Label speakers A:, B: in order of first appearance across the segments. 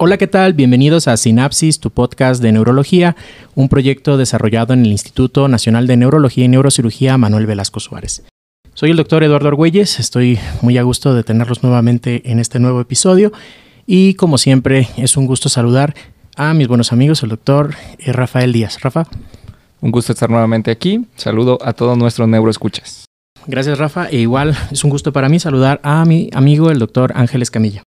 A: Hola, ¿qué tal? Bienvenidos a Sinapsis, tu podcast de neurología, un proyecto desarrollado en el Instituto Nacional de Neurología y Neurocirugía Manuel Velasco Suárez. Soy el doctor Eduardo Argüelles, estoy muy a gusto de tenerlos nuevamente en este nuevo episodio y como siempre es un gusto saludar a mis buenos amigos, el doctor Rafael Díaz. Rafa.
B: Un gusto estar nuevamente aquí. Saludo a todos nuestros neuroescuchas.
A: Gracias Rafa. E igual es un gusto para mí saludar a mi amigo el doctor Ángeles Camilla.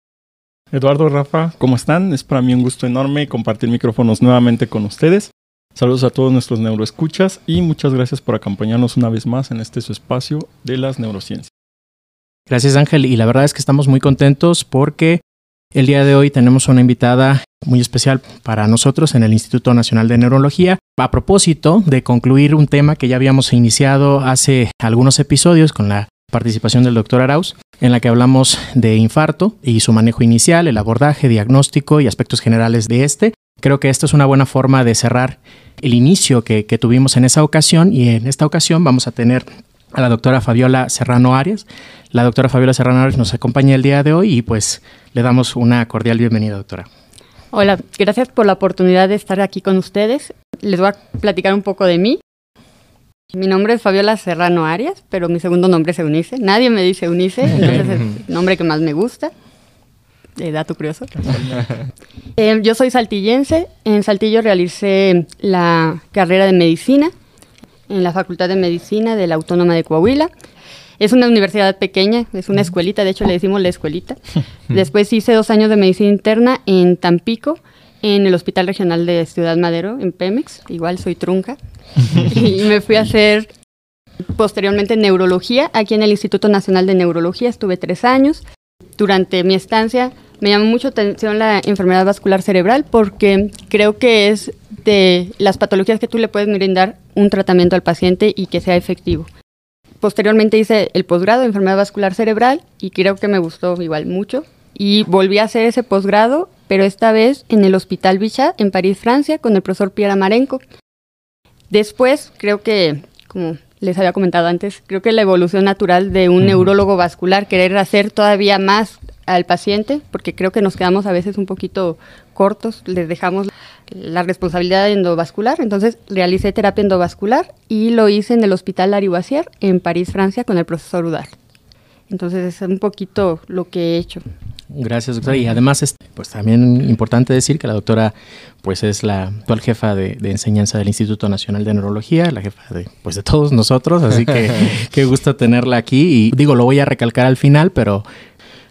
C: Eduardo, Rafa, ¿cómo están? Es para mí un gusto enorme compartir micrófonos nuevamente con ustedes. Saludos a todos nuestros neuroescuchas y muchas gracias por acompañarnos una vez más en este su espacio de las neurociencias.
A: Gracias Ángel y la verdad es que estamos muy contentos porque el día de hoy tenemos una invitada muy especial para nosotros en el Instituto Nacional de Neurología a propósito de concluir un tema que ya habíamos iniciado hace algunos episodios con la participación del doctor Arauz, en la que hablamos de infarto y su manejo inicial, el abordaje, diagnóstico y aspectos generales de este. Creo que esto es una buena forma de cerrar el inicio que, tuvimos en esa ocasión y en esta ocasión vamos a tener a la doctora Fabiola Serrano Arias. La doctora Fabiola Serrano Arias nos acompaña el día de hoy y pues le damos una cordial bienvenida, doctora.
D: Hola, gracias por la oportunidad de estar aquí con ustedes. Les voy a platicar un poco de mí. Mi nombre es Fabiola Serrano Arias, pero mi segundo nombre es Eunice. Nadie me dice Eunice, entonces es el nombre que más me gusta. Eh, dato curioso. Eh, yo soy saltillense. En Saltillo realicé la carrera de medicina en la Facultad de Medicina de la Autónoma de Coahuila. Es una universidad pequeña, es una escuelita, de hecho le decimos la escuelita. Después hice dos años de medicina interna en Tampico, en el Hospital Regional de Ciudad Madero, en Pemex. Igual soy trunca. y me fui a hacer posteriormente neurología aquí en el Instituto Nacional de Neurología. Estuve tres años. Durante mi estancia me llamó mucho atención la enfermedad vascular cerebral porque creo que es de las patologías que tú le puedes brindar un tratamiento al paciente y que sea efectivo. Posteriormente hice el posgrado de enfermedad vascular cerebral y creo que me gustó igual mucho. Y volví a hacer ese posgrado, pero esta vez en el Hospital Bichat en París, Francia, con el profesor Pierre Amarenco. Después, creo que, como les había comentado antes, creo que la evolución natural de un neurólogo vascular, querer hacer todavía más al paciente, porque creo que nos quedamos a veces un poquito cortos, les dejamos la responsabilidad endovascular, entonces realicé terapia endovascular y lo hice en el Hospital Lariboisière en París, Francia, con el profesor Udal. Entonces es un poquito lo que he hecho.
A: Gracias, doctora. Y además, es pues también importante decir que la doctora pues es la actual jefa de, enseñanza del Instituto Nacional de Neurología, la jefa de pues de todos nosotros, así que qué gusto tenerla aquí. Y digo, lo voy a recalcar al final, pero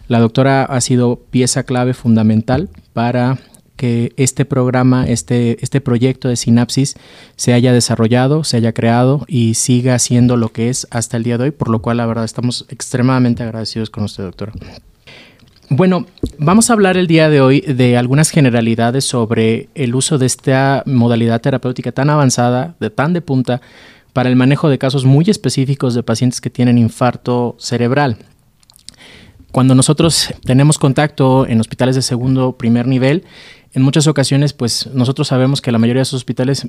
A: la doctora ha sido pieza clave fundamental para que este programa, este, este proyecto de Sinapsis se haya desarrollado, se haya creado y siga siendo lo que es hasta el día de hoy, por lo cual la verdad estamos extremadamente agradecidos con usted, doctora. Bueno, vamos a hablar el día de hoy de algunas generalidades sobre el uso de esta modalidad terapéutica tan avanzada, de tan de punta, para el manejo de casos muy específicos de pacientes que tienen infarto cerebral. Cuando nosotros tenemos contacto en hospitales de segundo o primer nivel, en muchas ocasiones, pues nosotros sabemos que la mayoría de esos hospitales,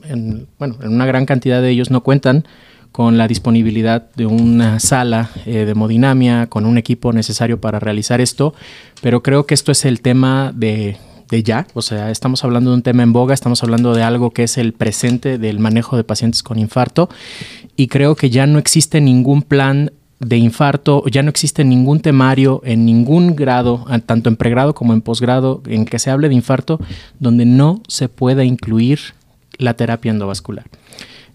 A: bueno, en una gran cantidad de ellos no cuentan con la disponibilidad de una sala eh, de hemodinamia, con un equipo necesario para realizar esto, pero creo que esto es el tema de, de ya, o sea, estamos hablando de un tema en boga, estamos hablando de algo que es el presente del manejo de pacientes con infarto. Y creo que ya no existe ningún plan de infarto, ya no existe ningún temario en ningún grado, tanto en pregrado como en posgrado, en que se hable de infarto, donde no se pueda incluir la terapia endovascular.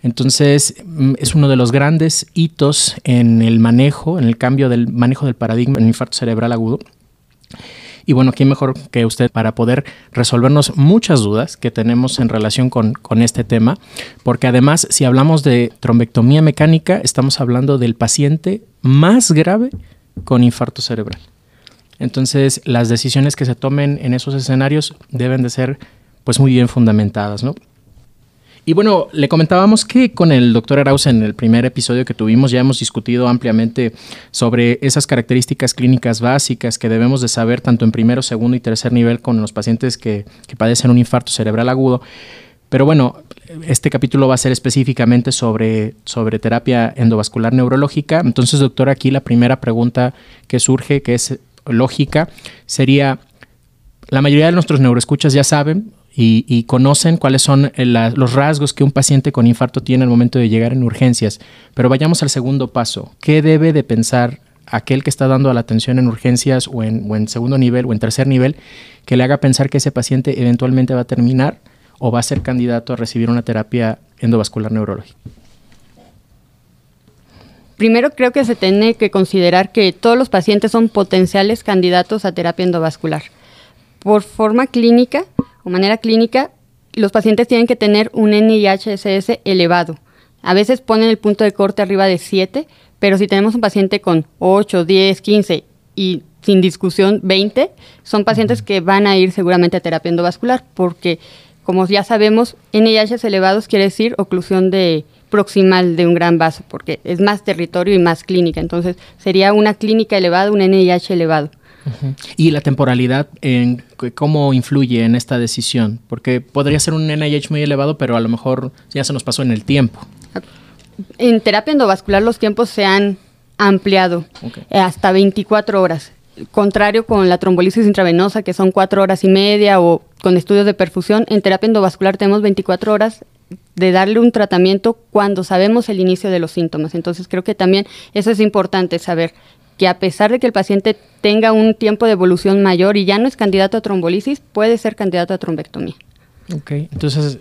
A: Entonces, mm, es uno de los grandes hitos en el manejo, en el cambio del manejo del paradigma en infarto cerebral agudo. Y bueno, ¿quién mejor que usted para poder resolvernos muchas dudas que tenemos en relación con, con, este tema? Porque además, si hablamos de trombectomía mecánica, estamos hablando del paciente más grave con infarto cerebral. Entonces, las decisiones que se tomen en esos escenarios deben de ser pues muy bien fundamentadas, ¿no? Y bueno, le comentábamos que con el doctor Arauz en el primer episodio que tuvimos ya hemos discutido ampliamente sobre esas características clínicas básicas que debemos de saber tanto en primero, segundo y tercer nivel con los pacientes que, padecen un infarto cerebral agudo. Pero bueno, este capítulo va a ser específicamente sobre, sobre terapia endovascular neurológica. Entonces, doctor, aquí la primera pregunta que surge, que es lógica, sería, la mayoría de nuestros neuroescuchas ya saben y, conocen cuáles son eh, los rasgos que un paciente con infarto tiene al momento de llegar en urgencias. Pero vayamos al segundo paso. ¿Qué debe de pensar aquel que está dando la atención en urgencias o en, o en segundo nivel o en tercer nivel que le haga pensar que ese paciente eventualmente va a terminar o va a ser candidato a recibir una terapia endovascular neurológica?
D: Primero creo que se tiene que considerar que todos los pacientes son potenciales candidatos a terapia endovascular. Por forma clínica o manera clínica, los pacientes tienen que tener un NIHSS elevado. A veces ponen el punto de corte arriba de 7, pero si tenemos un paciente con 8, 10, 15 y sin discusión 20, son pacientes que van a ir seguramente a terapia endovascular porque, como ya sabemos, NIHs elevados quiere decir oclusión de proximal de un gran vaso, porque es más territorio y más clínica. Entonces, sería una clínica elevada, un NIH elevado.
A: ¿Y la temporalidad en cómo influye en esta decisión? Porque podría ser un NIH muy elevado, pero a lo mejor ya se nos pasó en el tiempo.
D: En terapia endovascular los tiempos se han ampliado eh, hasta 24 horas. Contrario con la trombolisis intravenosa, que son 4 horas y media, o con estudios de perfusión, en terapia endovascular tenemos 24 horas de darle un tratamiento cuando sabemos el inicio de los síntomas. Entonces creo que también eso es importante saber que a pesar de que el paciente tenga un tiempo de evolución mayor y ya no es candidato a trombolisis, puede ser candidato a trombectomía.
A: Ok, entonces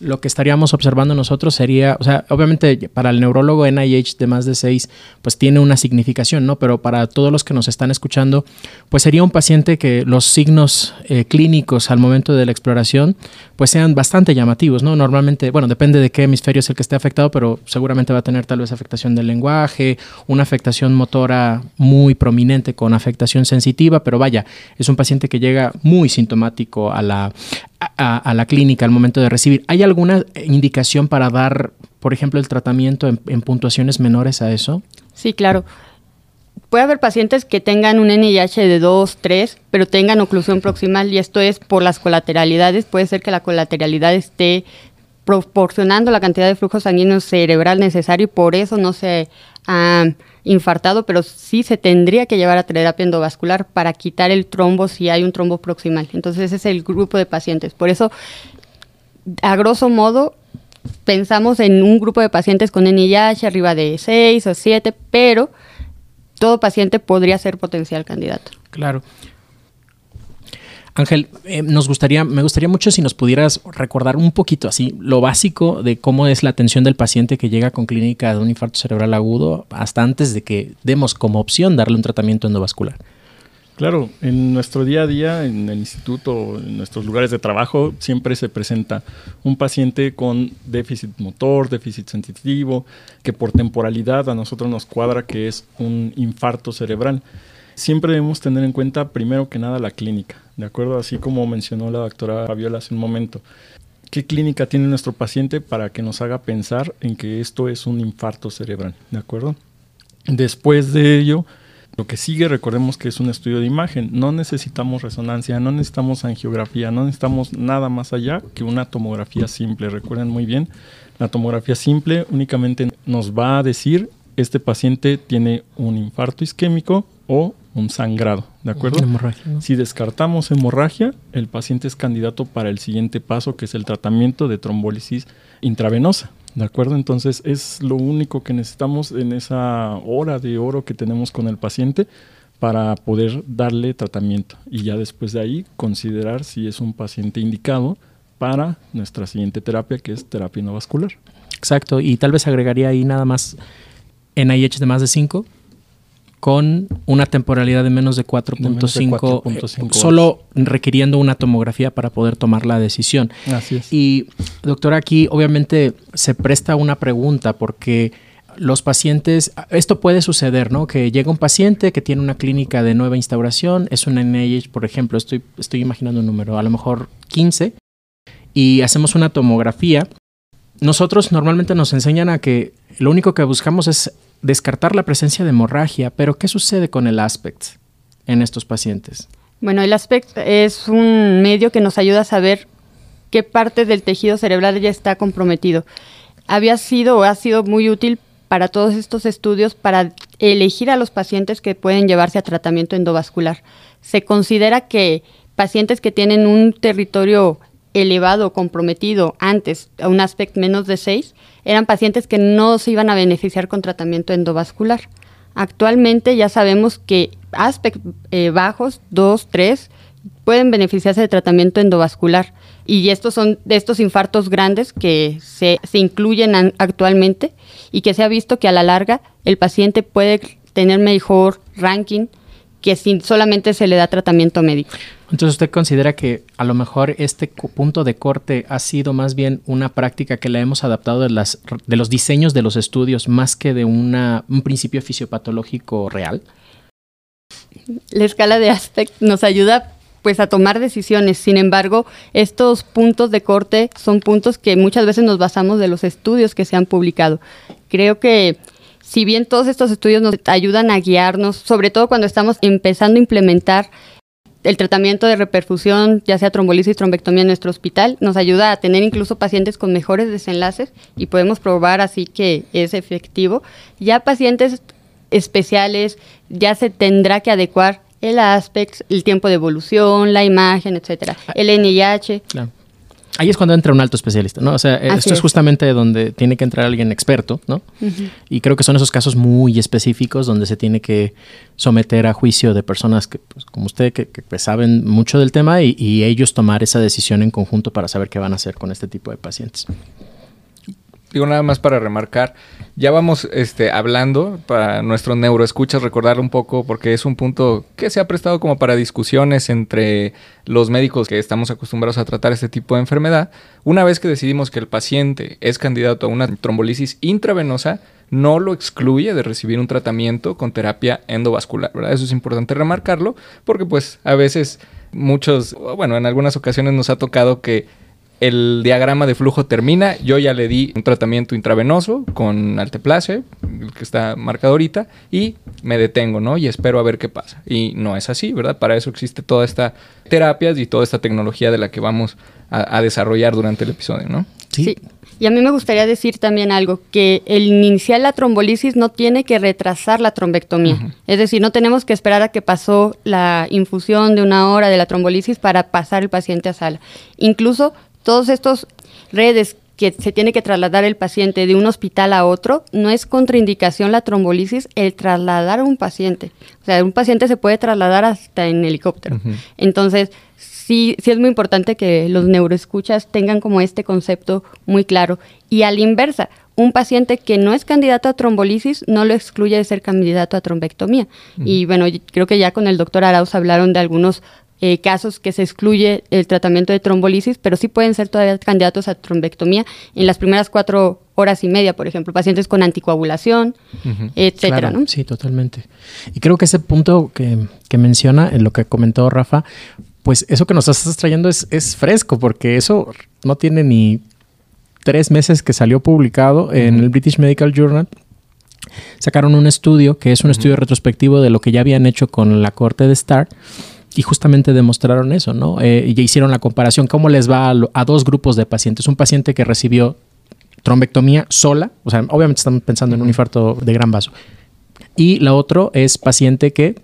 A: lo que estaríamos observando nosotros sería, o sea, obviamente para el neurólogo NIH de más de 6, pues tiene una significación, ¿no? Pero para todos los que nos están escuchando, pues sería un paciente que los signos eh, clínicos al momento de la exploración, pues sean bastante llamativos, ¿no? Normalmente, bueno, depende de qué hemisferio es el que esté afectado, pero seguramente va a tener tal vez afectación del lenguaje, una afectación motora muy prominente con afectación sensitiva, pero vaya, es un paciente que llega muy sintomático a la, a, la clínica al momento de recibir. ¿Hay alguna indicación para dar, por ejemplo, el tratamiento en, puntuaciones menores a eso?
D: Sí, claro. Puede haber pacientes que tengan un NIH de 2, 3, pero tengan oclusión proximal y esto es por las colateralidades. Puede ser que la colateralidad esté proporcionando la cantidad de flujo sanguíneo cerebral necesario y por eso no se infartado, pero sí se tendría que llevar a terapia endovascular para quitar el trombo si hay un trombo proximal. Entonces ese es el grupo de pacientes. Por eso, a grosso modo, pensamos en un grupo de pacientes con NIH arriba de 6 o 7, pero todo paciente podría ser potencial candidato.
A: Claro. Ángel, eh, nos gustaría, me gustaría mucho si nos pudieras recordar un poquito así lo básico de cómo es la atención del paciente que llega con clínica de un infarto cerebral agudo hasta antes de que demos como opción darle un tratamiento endovascular.
C: Claro, en nuestro día a día, en el instituto, en nuestros lugares de trabajo, siempre se presenta un paciente con déficit motor, déficit sensitivo, que por temporalidad a nosotros nos cuadra que es un infarto cerebral siempre debemos tener en cuenta primero que nada la clínica, ¿de acuerdo? Así como mencionó la doctora Fabiola hace un momento. ¿Qué clínica tiene nuestro paciente para que nos haga pensar en que esto es un infarto cerebral? ¿De acuerdo? Después de ello, lo que sigue, recordemos que es un estudio de imagen. No necesitamos resonancia, no necesitamos angiografía, no necesitamos nada más allá que una tomografía simple. Recuerden muy bien, la tomografía simple únicamente nos va a decir este paciente tiene un infarto isquémico o un sangrado, ¿de acuerdo? Si descartamos hemorragia, el paciente es candidato para el siguiente paso, que es el tratamiento de trombólisis intravenosa, ¿de acuerdo? Entonces es lo único que necesitamos en esa hora de oro que tenemos con el paciente para poder darle tratamiento y ya después de ahí considerar si es un paciente indicado para nuestra siguiente terapia, que es terapia no vascular.
A: Exacto, y tal vez agregaría ahí nada más NIH de más de 5 con una temporalidad de menos de 4.5, eh, solo requiriendo una tomografía para poder tomar la decisión.
C: Así es.
A: Y doctora, aquí obviamente se presta una pregunta porque los pacientes, esto puede suceder, ¿no? Que llega un paciente que tiene una clínica de nueva instauración, es una NIH, por ejemplo, estoy, estoy imaginando un número, a lo mejor 15, y hacemos una tomografía. Nosotros normalmente nos enseñan a que lo único que buscamos es descartar la presencia de hemorragia, pero ¿qué sucede con el aspect en estos pacientes?
D: Bueno, el aspect es un medio que nos ayuda a saber qué parte del tejido cerebral ya está comprometido. Había sido o ha sido muy útil para todos estos estudios para elegir a los pacientes que pueden llevarse a tratamiento endovascular. Se considera que pacientes que tienen un territorio elevado, comprometido antes, a un aspecto menos de 6, eran pacientes que no se iban a beneficiar con tratamiento endovascular. Actualmente ya sabemos que aspectos eh, bajos, 2, 3, pueden beneficiarse de tratamiento endovascular. Y estos son de estos infartos grandes que se, se incluyen actualmente y que se ha visto que a la larga el paciente puede tener mejor ranking que si solamente se le da tratamiento médico.
A: Entonces usted considera que a lo mejor este punto de corte ha sido más bien una práctica que la hemos adaptado de, los diseños de los estudios más que de un principio fisiopatológico real.
D: La escala de aspect nos ayuda pues a tomar decisiones. Sin embargo, estos puntos de corte son puntos que muchas veces nos basamos de los estudios que se han publicado. Creo que si bien todos estos estudios nos ayudan a guiarnos, sobre todo cuando estamos empezando a implementar el tratamiento de reperfusión, ya sea trombolisis, trombectomía en nuestro hospital, nos ayuda a tener incluso pacientes con mejores desenlaces y podemos probar así que es efectivo. Ya pacientes especiales, ya se tendrá que adecuar el aspecto, el tiempo de evolución, la imagen, etcétera, el NIH. Claro.
A: Ahí es cuando entra un alto especialista, ¿no? O sea, esto es. justamente donde tiene que entrar alguien experto, ¿no? Y creo que son esos casos muy específicos donde se tiene que someter a juicio de personas que, pues, como usted, que, pues, saben mucho del tema y, y ellos tomar esa decisión en conjunto para saber qué van a hacer con este tipo de pacientes
B: digo nada más para remarcar, ya vamos este, hablando para nuestros neuroescuchas, recordar un poco, porque es un punto que se ha prestado como para discusiones entre los médicos que estamos acostumbrados a tratar este tipo de enfermedad. Una vez que decidimos que el paciente es candidato a una trombolisis intravenosa, no lo excluye de recibir un tratamiento con terapia endovascular, ¿verdad? Eso es importante remarcarlo, porque pues a veces muchos, bueno, en algunas ocasiones nos ha tocado que el diagrama de flujo termina, yo ya le di un tratamiento intravenoso con alteplase, que está marcado ahorita, y me detengo, ¿no? Y espero a ver qué pasa. Y no es así, ¿verdad? Para eso existe toda esta terapias y toda esta tecnología de la que vamos a, desarrollar durante el episodio, ¿no?
D: Sí. Y a mí me gustaría decir también algo, que el iniciar la trombolisis no tiene que retrasar la trombectomía. Es decir, no tenemos que esperar a que pasó la infusión de una hora de la trombolisis para pasar el paciente a sala. Incluso todos estos redes que se tiene que trasladar el paciente de un hospital a otro, no es contraindicación la trombolisis el trasladar a un paciente. O sea, un paciente se puede trasladar hasta en helicóptero. Entonces, sí, sí es muy importante que los neuroescuchas tengan como este concepto muy claro. Y a la inversa, un paciente que no es candidato a trombolisis no lo excluye de ser candidato a trombectomía. Y bueno, creo que ya con el doctor Arauz hablaron de algunos eh, casos que se excluye el tratamiento de trombolisis, pero sí pueden ser todavía candidatos a trombectomía en las primeras cuatro horas y media, por ejemplo, pacientes con anticoagulación, etcétera.
A: Sí, totalmente. Y creo que ese punto que, menciona, en lo que comentó Rafa, pues eso que nos estás trayendo es, es fresco, porque eso no tiene ni tres meses que salió publicado en el British Medical Journal sacaron un estudio que es un estudio retrospectivo de lo que ya habían hecho con la corte de Starr y justamente demostraron eso, ¿no? Eh, y hicieron la comparación, cómo les va a, dos grupos de pacientes. Un paciente que recibió trombectomía sola, o sea, obviamente estamos pensando en un infarto de gran vaso. Y la otra es paciente que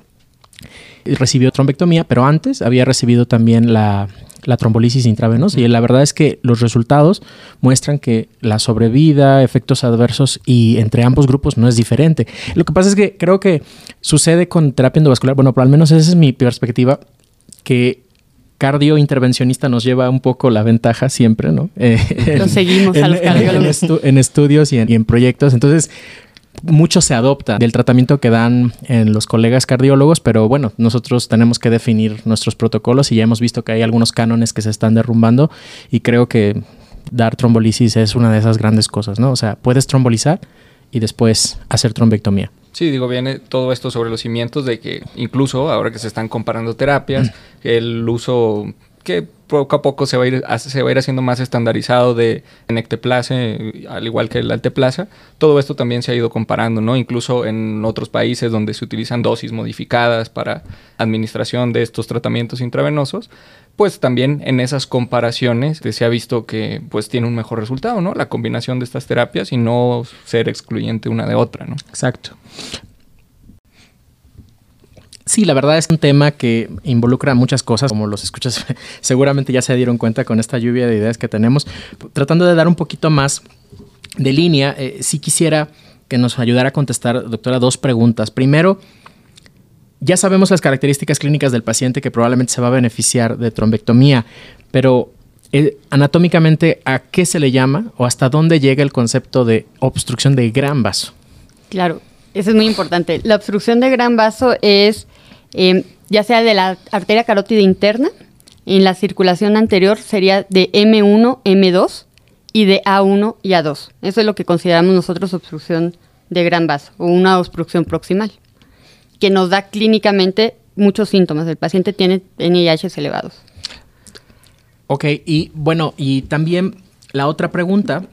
A: recibió trombectomía, pero antes había recibido también la, la trombolisis intravenosa. Y la verdad es que los resultados muestran que la sobrevida, efectos adversos y entre ambos grupos no es diferente. Lo que pasa es que creo que sucede con terapia endovascular, bueno, pero al menos esa es mi perspectiva, que cardio intervencionista nos lleva un poco la ventaja siempre, ¿no?
D: Lo seguimos a los cardiólogos.
A: En, estudios y en, y en proyectos. Entonces, mucho se adopta del tratamiento que dan en los colegas cardiólogos, pero bueno, nosotros tenemos que definir nuestros protocolos y ya hemos visto que hay algunos cánones que se están derrumbando y creo que dar trombolisis es una de esas grandes cosas, ¿no? O sea, puedes trombolizar y después hacer trombectomía.
B: Sí, digo, viene todo esto sobre los cimientos de que incluso ahora que se están comparando terapias, mm. el uso que poco a poco se va a ir, se va ir haciendo más estandarizado de Necteplace, al igual que el Alteplaza. Todo esto también se ha ido comparando, ¿no? Incluso en otros países donde se utilizan dosis modificadas para administración de estos tratamientos intravenosos, pues también en esas comparaciones se ha visto que pues tiene un mejor resultado, ¿no? La combinación de estas terapias y no ser excluyente una de otra, ¿no?
A: Exacto. Sí, la verdad es un tema que involucra muchas cosas, como los escuchas seguramente ya se dieron cuenta con esta lluvia de ideas que tenemos. Tratando de dar un poquito más de línea, eh, sí quisiera que nos ayudara a contestar, doctora, dos preguntas. Primero, ya sabemos las características clínicas del paciente que probablemente se va a beneficiar de trombectomía, pero eh, anatómicamente, ¿a qué se le llama o hasta dónde llega el concepto de obstrucción de gran vaso?
D: Claro, eso es muy importante. La obstrucción de gran vaso es em, ya sea de la arteria carótida interna, en la circulación anterior sería de M1, M2 y de A1 y A2. Eso es lo que consideramos nosotros obstrucción de gran vaso o una obstrucción proximal, que nos da clínicamente muchos síntomas. El paciente tiene NIH elevados.
A: Ok, y bueno, y también la otra pregunta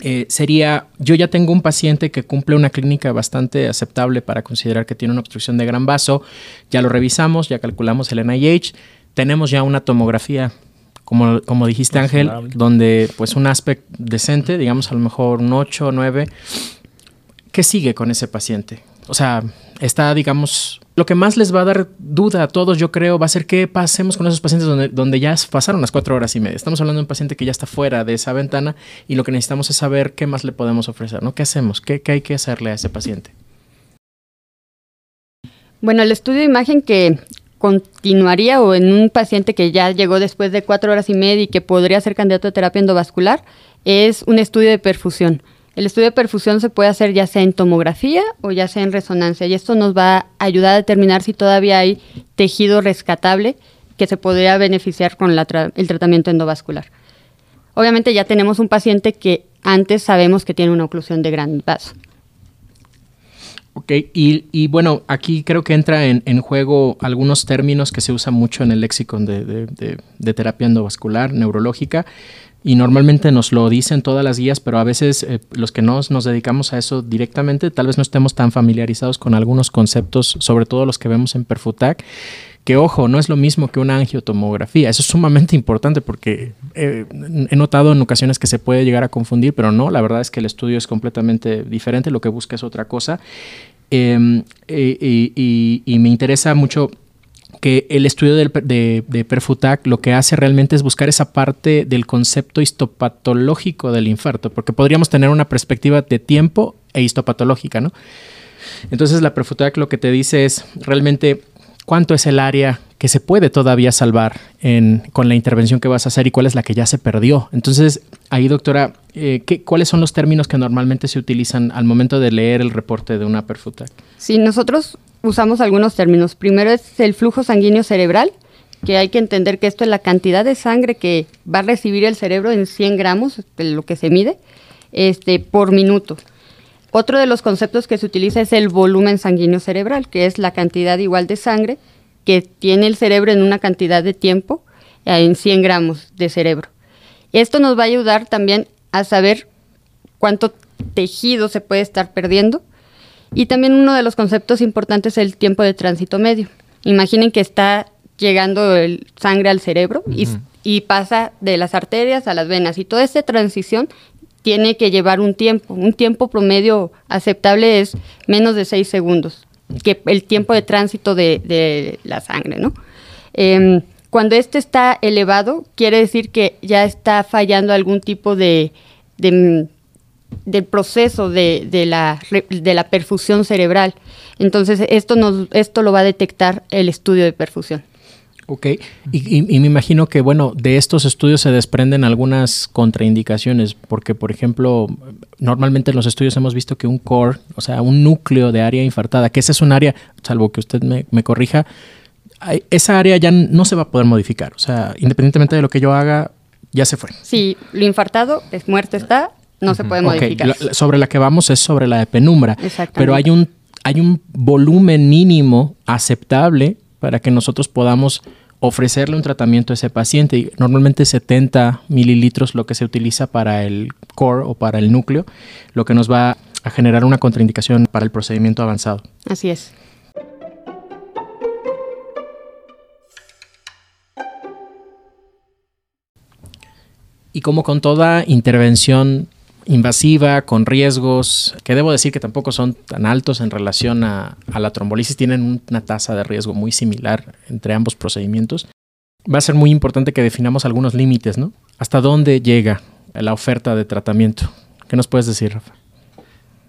A: eh, sería, yo ya tengo un paciente que cumple una clínica bastante aceptable para considerar que tiene una obstrucción de gran vaso, ya lo revisamos, ya calculamos el NIH, tenemos ya una tomografía, como, como dijiste Ángel, donde pues un aspecto decente, digamos a lo mejor un 8 o 9, ¿qué sigue con ese paciente? O sea, está, digamos, lo que más les va a dar duda a todos, yo creo, va a ser qué pasemos con esos pacientes donde, ya pasaron las cuatro horas y media. Estamos hablando de un paciente que ya está fuera de esa ventana y lo que necesitamos es saber qué más le podemos ofrecer, ¿no? ¿Qué hacemos? ¿Qué, qué hay que hacerle a ese paciente?
D: Bueno, el estudio de imagen que continuaría o en un paciente que ya llegó después de cuatro horas y media y que podría ser candidato a terapia endovascular es un estudio de perfusión. El estudio de perfusión se puede hacer ya sea en tomografía o ya sea en resonancia y esto nos va a ayudar a determinar si todavía hay tejido rescatable que se podría beneficiar con el tratamiento endovascular. Obviamente ya tenemos un paciente que antes sabemos que tiene una oclusión de gran vaso.
A: Ok, y, bueno, aquí creo que entra en, juego algunos términos que se usan mucho en el léxico de, de terapia endovascular, neurológica, y normalmente nos lo dicen todas las guías, pero a veces eh, los que no nos dedicamos a eso directamente, tal vez no estemos tan familiarizados con algunos conceptos, sobre todo los que vemos en Perfutac, que ojo, no es lo mismo que una angiotomografía. Eso es sumamente importante porque eh, he notado en ocasiones que se puede llegar a confundir, pero no, la verdad es que el estudio es completamente diferente, lo que busca es otra cosa. Em, y me interesa mucho que el estudio de, de, Perfutac lo que hace realmente es buscar esa parte del concepto histopatológico del infarto, porque podríamos tener una perspectiva de tiempo e histopatológica, ¿no? Entonces la Perfutac lo que te dice es realmente cuánto es el área que se puede todavía salvar con la intervención que vas a hacer y cuál es la que ya se perdió. Entonces, ahí, doctora, eh, ¿cuáles son los términos que normalmente se utilizan al momento de leer el reporte de una Perfutac?
D: Sí, nosotros usamos algunos términos. Primero es el flujo sanguíneo cerebral, que hay que entender que esto es la cantidad de sangre que va a recibir el cerebro en 100 gramos, lo que se mide, este, por minuto. Otro de los conceptos que se utiliza es el volumen sanguíneo cerebral, que es la cantidad igual de sangre que tiene el cerebro en una cantidad de tiempo, eh, en 100 gramos de cerebro. Esto nos va a ayudar también a saber cuánto tejido se puede estar perdiendo y también uno de los conceptos importantes es el tiempo de tránsito medio. Imaginen que está llegando el sangre al cerebro y, pasa de las arterias a las venas y toda esta transición tiene que llevar un tiempo. Un tiempo promedio aceptable es menos de seis segundos, que el tiempo de tránsito de, la sangre, ¿no? Em, cuando este está elevado, quiere decir que ya está fallando algún tipo de del proceso de, de, la, de la perfusión cerebral. Entonces, esto, nos, esto lo va a detectar el estudio de perfusión.
A: Ok, y, me imagino que, bueno, de estos estudios se desprenden algunas contraindicaciones, porque, por ejemplo, normalmente en los estudios hemos visto que un core, o sea, un núcleo de área infartada, que ese es un área, salvo que usted me, me corrija, esa área ya no se va a poder modificar, o sea, independientemente de lo que yo haga, ya se fue.
D: Sí, lo infartado, es muerto está, no se puede modificar.
A: sobre la que vamos es sobre la de penumbra. Pero hay un, hay un volumen mínimo aceptable para que nosotros podamos ofrecerle un tratamiento a ese paciente. Y normalmente 70 mililitros lo que se utiliza para el core o para el núcleo, lo que nos va a generar una contraindicación para el procedimiento avanzado.
D: Así es.
A: Y como con toda intervención invasiva, con riesgos, que debo decir que tampoco son tan altos en relación a, a la trombolisis, tienen una tasa de riesgo muy similar entre ambos procedimientos. Va a ser muy importante que definamos algunos límites, ¿no? ¿Hasta dónde llega la oferta de tratamiento? ¿Qué nos puedes decir, Rafa?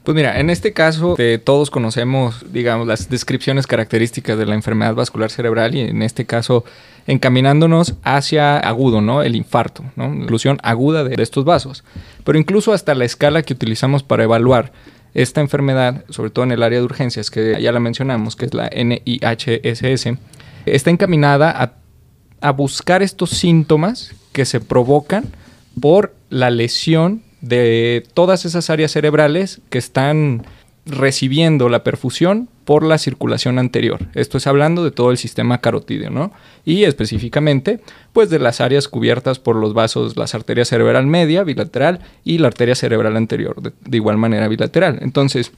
B: Pues mira, en este caso eh, todos conocemos, digamos, las descripciones características de la enfermedad vascular cerebral y en este caso encaminándonos hacia agudo, ¿no? El infarto, ¿no? Inclusión aguda de, estos vasos. Pero incluso hasta la escala que utilizamos para evaluar esta enfermedad, sobre todo en el área de urgencias, que ya la mencionamos, que es la NIHSS, está encaminada a, a buscar estos síntomas que se provocan por la lesión de todas esas áreas cerebrales que están recibiendo la perfusión por la circulación anterior. Esto es hablando de todo el sistema carotídeo, ¿no? Y específicamente, pues de las áreas cubiertas por los vasos, las arterias cerebral media, bilateral, y la arteria cerebral anterior, de, de igual manera bilateral. Entonces,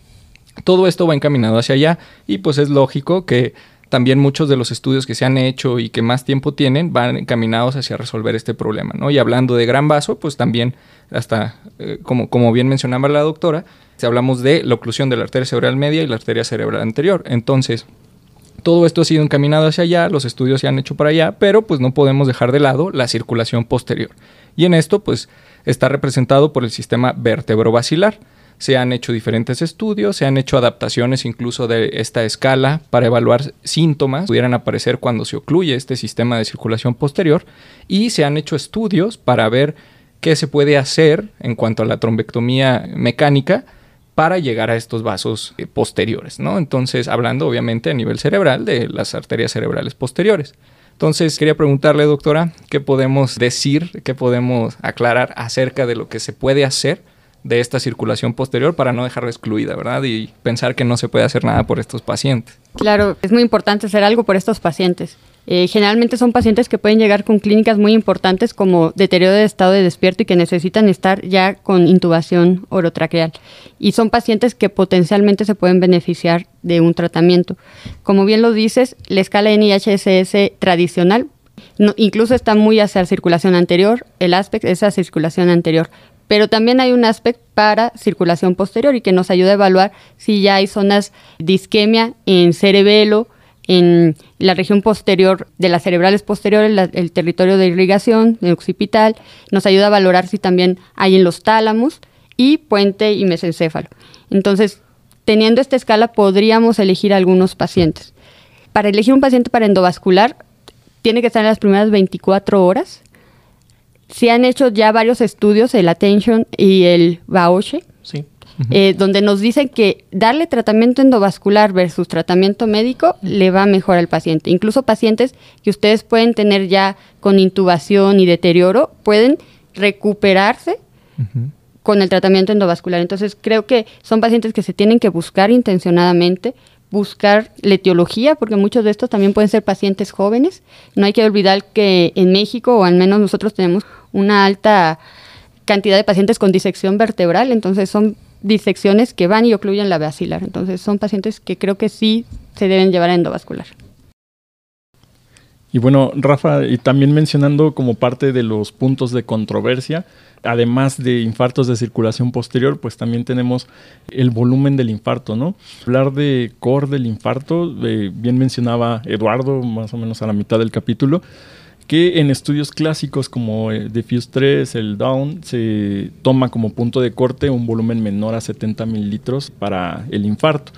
B: todo esto va encaminado hacia allá y pues es lógico que también muchos de los estudios que se han hecho y que más tiempo tienen van encaminados hacia resolver este problema, ¿no? Y hablando de gran vaso, pues también hasta, eh, como, como bien mencionaba la doctora, si hablamos de la oclusión de la arteria cerebral media y la arteria cerebral anterior. Entonces, todo esto ha sido encaminado hacia allá, los estudios se han hecho para allá, pero pues no podemos dejar de lado la circulación posterior. Y en esto, pues, está representado por el sistema vertebrovascular se han hecho diferentes estudios, se han hecho adaptaciones incluso de esta escala para evaluar síntomas que pudieran aparecer cuando se ocluye este sistema de circulación posterior y se han hecho estudios para ver qué se puede hacer en cuanto a la trombectomía mecánica para llegar a estos vasos eh, posteriores, ¿no? Entonces, hablando obviamente a nivel cerebral de las arterias cerebrales posteriores. Entonces, quería preguntarle, doctora, ¿qué podemos decir, qué podemos aclarar acerca de lo que se puede hacer de esta circulación posterior para no dejarla excluida, ¿verdad? Y pensar que no se puede hacer nada por estos pacientes.
D: Claro, es muy importante hacer algo por estos pacientes. Eh, generalmente son pacientes que pueden llegar con clínicas muy importantes como deterioro de estado de despierto y que necesitan estar ya con intubación orotraqueal. Y son pacientes que potencialmente se pueden beneficiar de un tratamiento. Como bien lo dices, la escala NIHSS tradicional incluso está muy hacia la circulación anterior, el aspecto es esa circulación anterior, pero también hay un aspecto para circulación posterior y que nos ayuda a evaluar si ya hay zonas de isquemia en cerebelo, en la región posterior de las cerebrales posteriores, el territorio de irrigación, el occipital, nos ayuda a valorar si también hay en los tálamos y puente y mesencéfalo. Entonces, teniendo esta escala, podríamos elegir algunos pacientes. Para elegir un paciente para endovascular, tiene que estar en las primeras 24 horas se han hecho ya varios estudios, el Attention y el Bauche, eh, donde nos dicen que darle tratamiento endovascular versus tratamiento médico le va mejor al paciente. Incluso pacientes que ustedes pueden tener ya con intubación y deterioro pueden recuperarse con el tratamiento endovascular. Entonces creo que son pacientes que se tienen que buscar intencionadamente buscar la etiología, porque muchos de estos también pueden ser pacientes jóvenes. No hay que olvidar que en México, o al menos nosotros tenemos una alta cantidad de pacientes con disección vertebral, entonces son disecciones que van y ocluyen la basilar. Entonces son pacientes que creo que sí se deben llevar a endovascular.
C: Y bueno, Rafa, y también mencionando como parte de los puntos de controversia, además de infartos de circulación posterior, pues también tenemos el volumen del infarto, ¿no? Hablar de core del infarto, bien mencionaba Eduardo, más o menos a la mitad del capítulo, que en estudios clásicos como Diffuse 3, el Down, se toma como punto de corte un volumen menor a 70 mililitros para el infarto.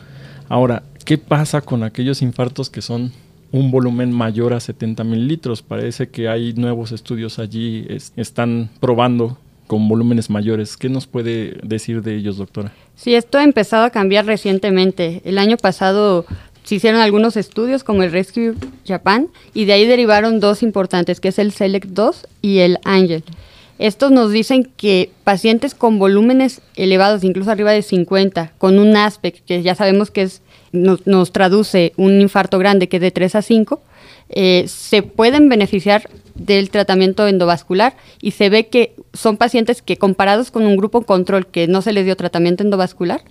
C: Ahora, ¿qué pasa con aquellos infartos que son un volumen mayor a 70 mililitros? Parece que hay nuevos estudios allí, están probando con volúmenes mayores. ¿Qué nos puede decir de ellos, doctora?
D: Sí, esto ha empezado a cambiar recientemente. El año pasado se hicieron algunos estudios como el Rescue Japan y de ahí derivaron dos importantes, que es el Select 2 y el Angel. Estos nos dicen que pacientes con volúmenes elevados, incluso arriba de 50, con un aspect, que ya sabemos que es, nos, traduce un infarto grande que es de 3 a 5, eh, se pueden beneficiar del tratamiento endovascular y se ve que son pacientes que comparados con un grupo control que no se les dio tratamiento endovascular,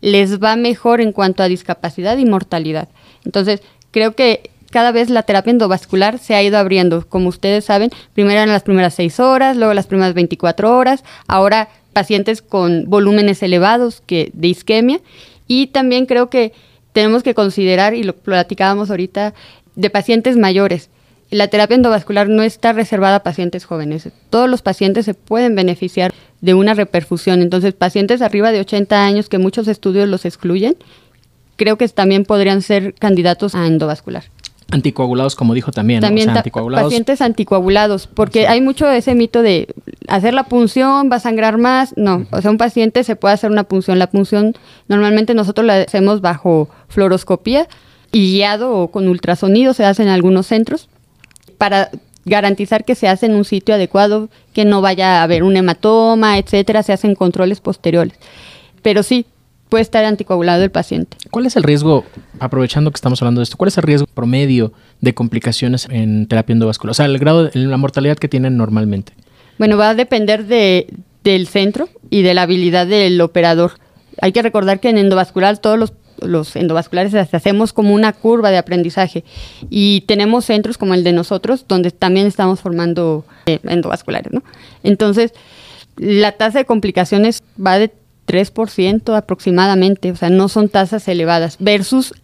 D: les va mejor en cuanto a discapacidad y mortalidad. Entonces, creo que cada vez la terapia endovascular se ha ido abriendo. Como ustedes saben, primero en las primeras seis horas, luego las primeras 24 horas, ahora pacientes con volúmenes elevados que, de isquemia y también creo que tenemos que considerar, y lo platicábamos ahorita, de pacientes mayores. La terapia endovascular no está reservada a pacientes jóvenes. Todos los pacientes se pueden beneficiar de una reperfusión. Entonces, pacientes arriba de 80 años, que muchos estudios los excluyen, creo que también podrían ser candidatos a endovascular.
A: Anticoagulados, como dijo también.
D: También pacientes anticoagulados, porque hay mucho ese mito de hacer la punción, va a sangrar más. No, o sea, un paciente se puede hacer una punción. La punción normalmente nosotros la hacemos bajo fluoroscopía y guiado o con ultrasonido, se hace en algunos centros, para garantizar que se hace en un sitio adecuado, que no vaya a haber un hematoma, etcétera, se hacen controles posteriores. Pero sí, puede estar anticoagulado el paciente.
A: ¿Cuál es el riesgo, aprovechando que estamos hablando de esto, cuál es el riesgo promedio de complicaciones en terapia endovascular? O sea, el grado, de, la mortalidad que tienen normalmente.
D: Bueno, va a depender de, del centro y de la habilidad del operador. Hay que recordar que en endovascular todos los, los endovasculares hacemos como una curva de aprendizaje y tenemos centros como el de nosotros donde también estamos formando eh, endovasculares, ¿no? Entonces, la tasa de complicaciones va de 3% aproximadamente, o sea, no son tasas elevadas, versus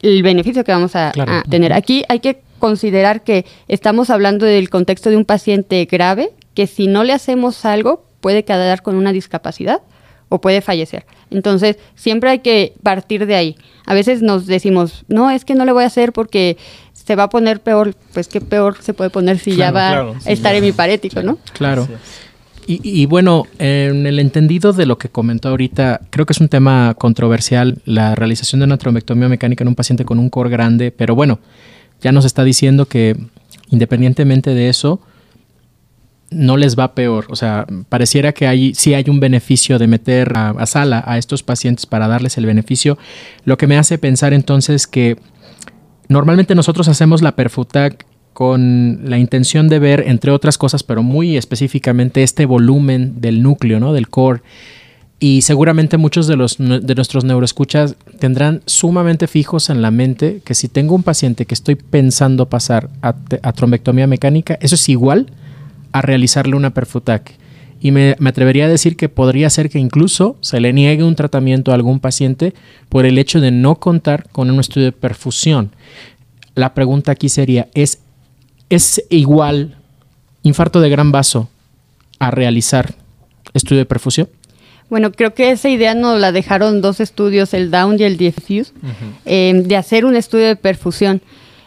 D: el beneficio que vamos a, tener. Aquí hay que considerar que estamos hablando del contexto de un paciente grave, que si no le hacemos algo puede quedar con una discapacidad o puede fallecer. Entonces, siempre hay que partir de ahí. A veces nos decimos, no, es que no le voy a hacer porque se va a poner peor. Pues qué peor se puede poner si ya va a estar en mi parético, ¿no?
A: Claro. Y, bueno, en el entendido de lo que comentó ahorita, creo que es un tema controversial la realización de una trombectomía mecánica en un paciente con un core grande, pero bueno, ya nos está diciendo que independientemente de eso, no les va peor. O sea, pareciera que hay, sí hay un beneficio de meter a, a sala a estos pacientes para darles el beneficio, lo que me hace pensar entonces que normalmente nosotros hacemos la perfutac con la intención de ver, entre otras cosas, pero muy específicamente, este volumen del núcleo, ¿no? Del core. Y seguramente muchos de, los, de nuestros neuroescuchas tendrán sumamente fijos en la mente que si tengo un paciente que estoy pensando pasar a, trombectomía mecánica, eso es igual a realizarle una perfutac. Y me, me, atrevería a decir que podría ser que incluso se le niegue un tratamiento a algún paciente por el hecho de no contar con un estudio de perfusión. La pregunta aquí sería, ¿es ¿Es igual infarto de gran vaso a realizar estudio de perfusión?
D: Bueno, creo que esa idea nos la dejaron dos estudios, el Down y el Diffuse, em, de hacer un estudio de perfusión.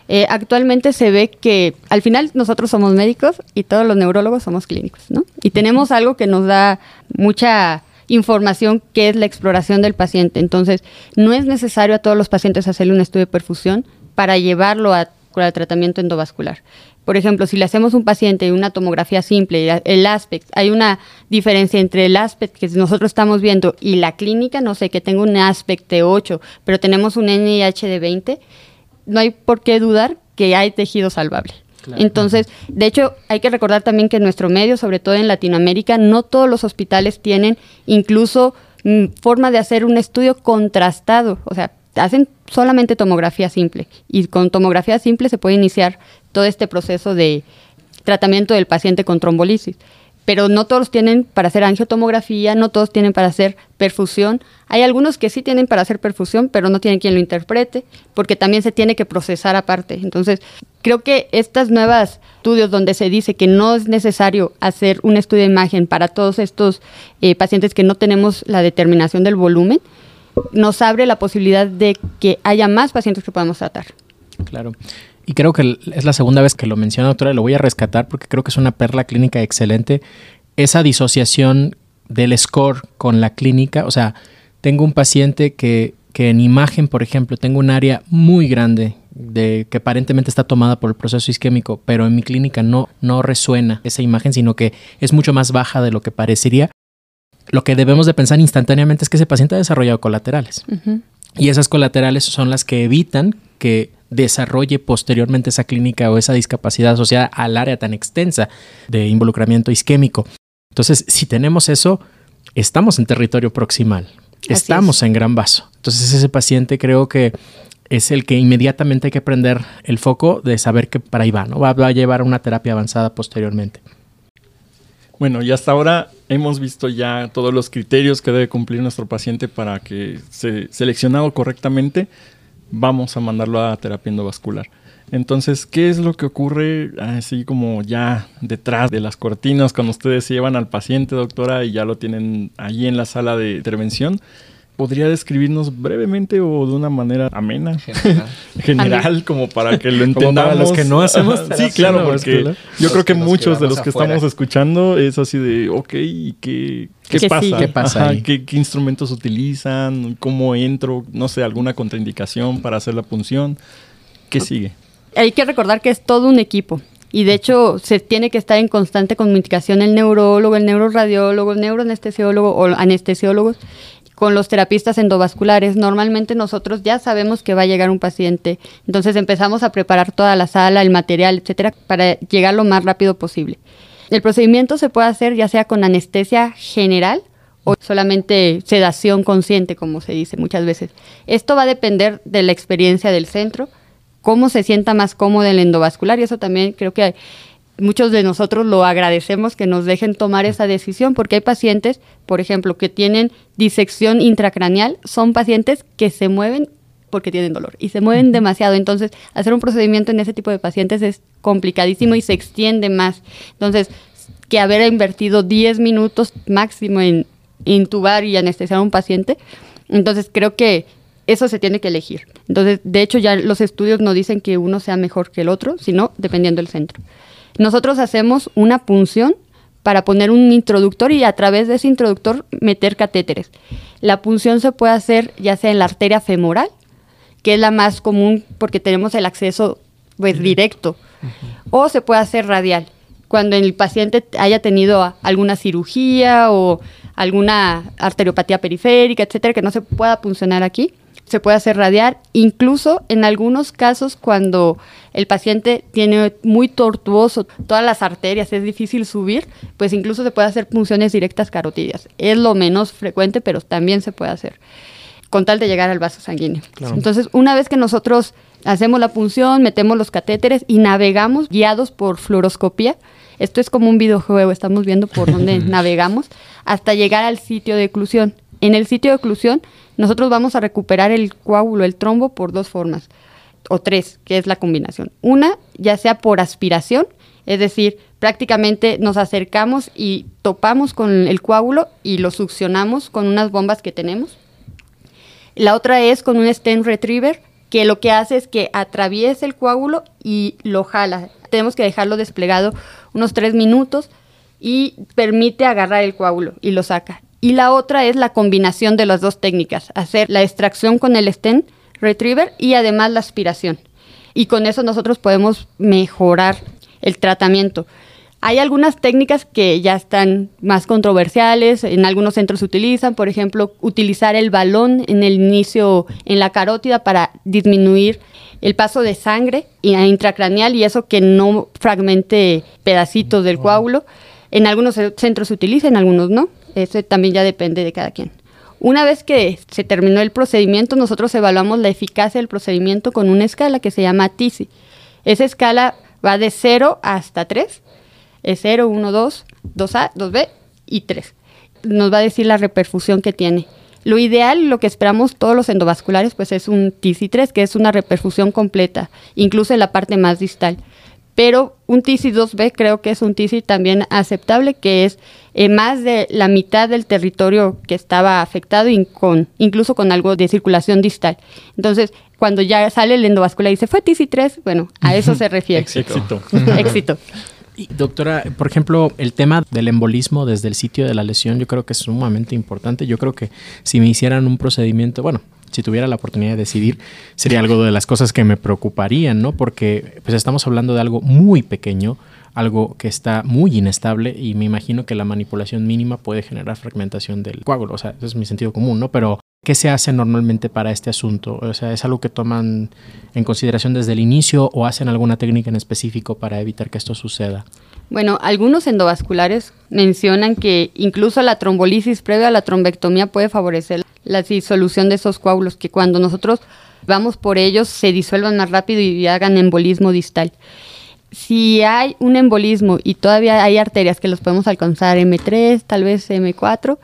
D: Eh, actualmente se ve que al final nosotros somos médicos y todos los neurólogos somos clínicos, ¿no? Y tenemos algo que nos da mucha información que es la exploración del paciente. Entonces, no es necesario a todos los pacientes hacerle un estudio de perfusión para llevarlo a, tratamiento endovascular. Por ejemplo, si le hacemos un paciente una tomografía simple, el aspect, hay una diferencia entre el aspect que nosotros estamos viendo y la clínica, no sé, que tengo un aspect de 8, pero tenemos un NIH de 20, no hay por qué dudar que hay tejido salvable. Entonces, de hecho, hay que recordar también que en nuestro medio, sobre todo en Latinoamérica, no todos los hospitales tienen incluso mm, forma de hacer un estudio contrastado, o sea, hacen solamente tomografía simple y con tomografía simple se puede iniciar todo este proceso de tratamiento del paciente con trombolisis. Pero no todos tienen para hacer angiotomografía, no todos tienen para hacer perfusión. Hay algunos que sí tienen para hacer perfusión, pero no tienen quien lo interprete, porque también se tiene que procesar aparte. Entonces, creo que estos nuevos estudios donde se dice que no es necesario hacer un estudio de imagen para todos estos eh, pacientes que no tenemos la determinación del volumen, nos abre la posibilidad de que haya más pacientes que podamos tratar.
A: Claro. Y creo que es la segunda vez que lo menciona, doctora, lo voy a rescatar porque creo que es una perla clínica excelente. Esa disociación del score con la clínica, o sea, tengo un paciente que, que en imagen, por ejemplo, tengo un área muy grande de que aparentemente está tomada por el proceso isquémico, pero en mi clínica no, no resuena esa imagen, sino que es mucho más baja de lo que parecería. Lo que debemos de pensar instantáneamente es que ese paciente ha desarrollado colaterales. Y esas colaterales son las que evitan que desarrolle posteriormente esa clínica o esa discapacidad asociada al área tan extensa de involucramiento isquémico. Entonces, si tenemos eso, estamos en territorio proximal, estamos en gran vaso. Entonces, ese paciente creo que es el que inmediatamente hay que prender el foco de saber que para ahí va, ¿no? Va, a llevar una terapia avanzada posteriormente.
C: Bueno, y hasta ahora hemos visto ya todos los criterios que debe cumplir nuestro paciente para que se seleccionado correctamente, vamos a mandarlo a terapia endovascular. Entonces, ¿qué es lo que ocurre así como ya detrás de las cortinas cuando ustedes llevan al paciente, doctora, y ya lo tienen allí en la sala de intervención? ¿Podría describirnos brevemente o de una manera amena? General, como para que lo entendamos.
A: para los que no hacemos
C: Sí, claro, porque yo creo que, muchos de los que estamos escuchando es así de, ok, ¿qué, qué pasa?
A: ¿Qué pasa
C: ¿Qué, ¿Qué instrumentos utilizan? ¿Cómo entro? No sé, alguna contraindicación para hacer la punción. ¿Qué sigue?
D: Hay que recordar que es todo un equipo. Y de hecho, se tiene que estar en constante comunicación el neurólogo, el neuroradiólogo, el neuroanestesiólogo o anestesiólogos con los terapistas endovasculares. Normalmente nosotros ya sabemos que va a llegar un paciente, entonces empezamos a preparar toda la sala, el material, etcétera, para llegar lo más rápido posible. El procedimiento se puede hacer ya sea con anestesia general o solamente sedación consciente, como se dice muchas veces. Esto va a depender de la experiencia del centro, cómo se sienta más cómodo el endovascular y eso también creo que muchos de nosotros lo agradecemos que nos dejen tomar esa decisión, porque hay pacientes, por ejemplo, que tienen disección intracraneal, son pacientes que se mueven porque tienen dolor y se mueven demasiado. Entonces, hacer un procedimiento en ese tipo de pacientes es complicadísimo y se extiende más. Entonces, que haber invertido 10 minutos máximo en intubar y anestesiar a un paciente, entonces creo que eso se tiene que elegir. Entonces, de hecho, ya los estudios no dicen que uno sea mejor que el otro, sino dependiendo del centro. Nosotros hacemos una punción para poner un introductor y a través de ese introductor meter catéteres. La punción se puede hacer ya sea en la arteria femoral, que es la más común porque tenemos el acceso pues, directo, o se puede hacer radial, cuando el paciente haya tenido alguna cirugía o alguna arteriopatía periférica, etcétera, que no se pueda puncionar aquí se puede hacer radiar, incluso en algunos casos cuando el paciente tiene muy tortuoso todas las arterias, es difícil subir, pues incluso se puede hacer punciones directas carotidias. Es lo menos frecuente, pero también se puede hacer con tal de llegar al vaso sanguíneo. Entonces, una vez que nosotros hacemos la punción, metemos los catéteres y navegamos guiados por fluoroscopía, esto es como un videojuego, estamos viendo por dónde navegamos, hasta llegar al sitio de oclusión. En el sitio de oclusión nosotros vamos a recuperar el coágulo, el trombo, por dos formas, o tres, que es la combinación. Una, ya sea por aspiración, es decir, prácticamente nos acercamos y topamos con el coágulo y lo succionamos con unas bombas que tenemos. La otra es con un stent retriever, que lo que hace es que atraviesa el coágulo y lo jala. Tenemos que dejarlo desplegado unos tres minutos y permite agarrar el coágulo y lo saca. Y la otra es la combinación de las dos técnicas, hacer la extracción con el stent retriever y además la aspiración. Y con eso nosotros podemos mejorar el tratamiento. Hay algunas técnicas que ya están más controversiales, en algunos centros se utilizan, por ejemplo, utilizar el balón en el inicio, en la carótida para disminuir el paso de sangre intracraneal y eso que no fragmente pedacitos del coágulo. En algunos centros se utiliza, en algunos no. Eso también ya depende de cada quien. Una vez que se terminó el procedimiento, nosotros evaluamos la eficacia del procedimiento con una escala que se llama TISI. Esa escala va de 0 hasta 3. Es 0, 1, 2, 2A, 2B y 3. Nos va a decir la reperfusión que tiene. Lo ideal, lo que esperamos todos los endovasculares, pues es un TISI 3, que es una reperfusión completa, incluso en la parte más distal pero un TISI 2B creo que es un TISI también aceptable, que es eh, más de la mitad del territorio que estaba afectado, con, incluso con algo de circulación distal. Entonces, cuando ya sale el endovascular y dice, fue TISI 3, bueno, a eso se refiere.
C: Éxito.
D: Éxito.
A: Y doctora, por ejemplo, el tema del embolismo desde el sitio de la lesión, yo creo que es sumamente importante. Yo creo que si me hicieran un procedimiento, bueno, si tuviera la oportunidad de decidir, sería algo de las cosas que me preocuparían, ¿no? Porque pues estamos hablando de algo muy pequeño, algo que está muy inestable y me imagino que la manipulación mínima puede generar fragmentación del coágulo, o sea, eso es mi sentido común, ¿no? Pero ¿qué se hace normalmente para este asunto? O sea, ¿es algo que toman en consideración desde el inicio o hacen alguna técnica en específico para evitar que esto suceda?
D: Bueno, algunos endovasculares mencionan que incluso la trombolisis previa a la trombectomía puede favorecer la disolución de esos coágulos, que cuando nosotros vamos por ellos se disuelvan más rápido y hagan embolismo distal. Si hay un embolismo y todavía hay arterias que los podemos alcanzar M3, tal vez M4,